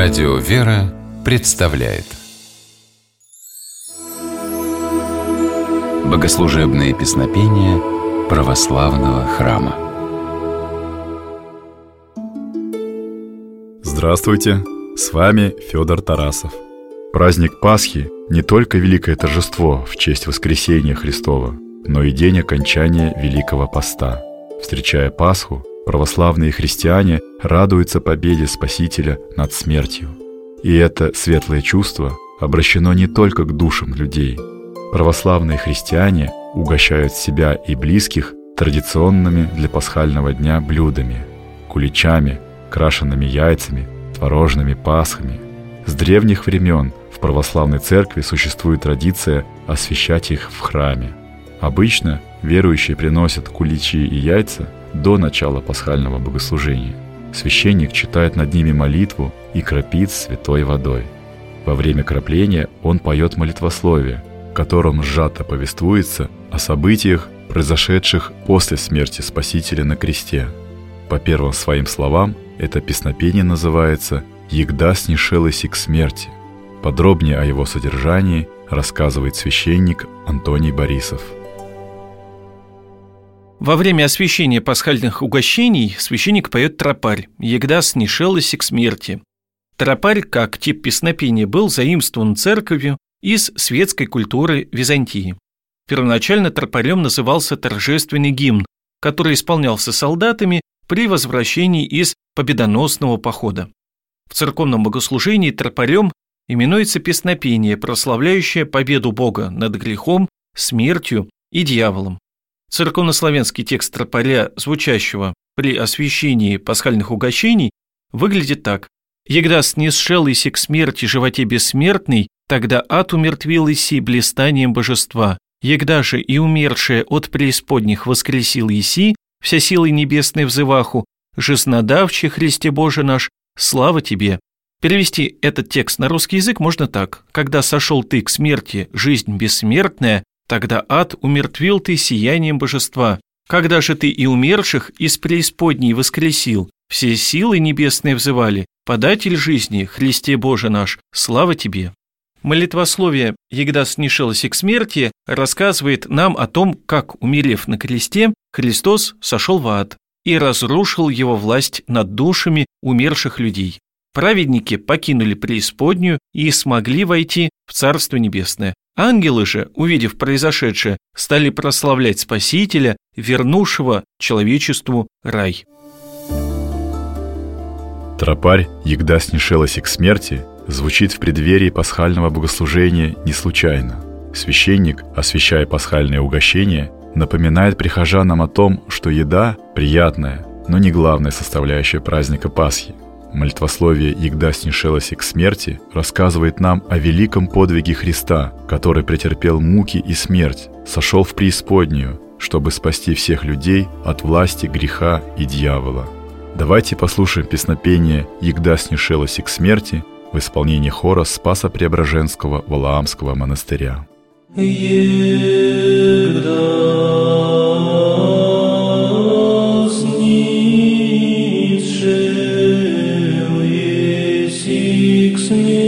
Радио «Вера» представляет Богослужебные песнопения православного храма Здравствуйте! С вами Федор Тарасов. Праздник Пасхи – не только великое торжество в честь воскресения Христова, но и день окончания Великого Поста. Встречая Пасху, православные христиане радуются победе Спасителя над смертью. И это светлое чувство обращено не только к душам людей. Православные христиане угощают себя и близких традиционными для пасхального дня блюдами – куличами, крашенными яйцами, творожными пасхами. С древних времен в православной церкви существует традиция освящать их в храме. Обычно верующие приносят куличи и яйца до начала пасхального богослужения. Священник читает над ними молитву и кропит святой водой. Во время кропления он поет молитвословие, в котором сжато повествуется о событиях, произошедших после смерти Спасителя на кресте. По первым своим словам, это песнопение называется «Егда снишелась к смерти». Подробнее о его содержании рассказывает священник Антоний Борисов – во время освящения пасхальных угощений священник поет тропарь «Егда снишелась к смерти». Тропарь, как тип песнопения, был заимствован церковью из светской культуры Византии. Первоначально тропарем назывался торжественный гимн, который исполнялся солдатами при возвращении из победоносного похода. В церковном богослужении тропарем именуется песнопение, прославляющее победу Бога над грехом, смертью и дьяволом. Церковнославянский текст тропаря, звучащего при освящении пасхальных угощений, выглядит так. «Егда снесшел иси к смерти животе бессмертный, тогда ад умертвил иси блистанием божества. Егда же и умершее от преисподних воскресил иси, вся силой небесной взываху, жизнодавче Христе Боже наш, слава Тебе». Перевести этот текст на русский язык можно так. «Когда сошел ты к смерти, жизнь бессмертная, Тогда ад умертвил ты сиянием божества. Когда же ты и умерших из преисподней воскресил, все силы небесные взывали, податель жизни, Христе Боже наш, слава тебе. Молитвословие «Егда снишелось к смерти» рассказывает нам о том, как, умерев на кресте, Христос сошел в ад и разрушил его власть над душами умерших людей. Праведники покинули преисподнюю и смогли войти в Царство Небесное, Ангелы же, увидев произошедшее, стали прославлять Спасителя, вернувшего человечеству рай. Тропарь «Егда снишелась к смерти» звучит в преддверии пасхального богослужения не случайно. Священник, освящая пасхальное угощение, напоминает прихожанам о том, что еда – приятная, но не главная составляющая праздника Пасхи – Молитвословие «Егда снишелось к смерти» рассказывает нам о великом подвиге Христа, который претерпел муки и смерть, сошел в преисподнюю, чтобы спасти всех людей от власти греха и дьявола. Давайте послушаем песнопение «Егда снишелось к смерти» в исполнении хора Спаса Преображенского Валаамского монастыря. Егда Dixie.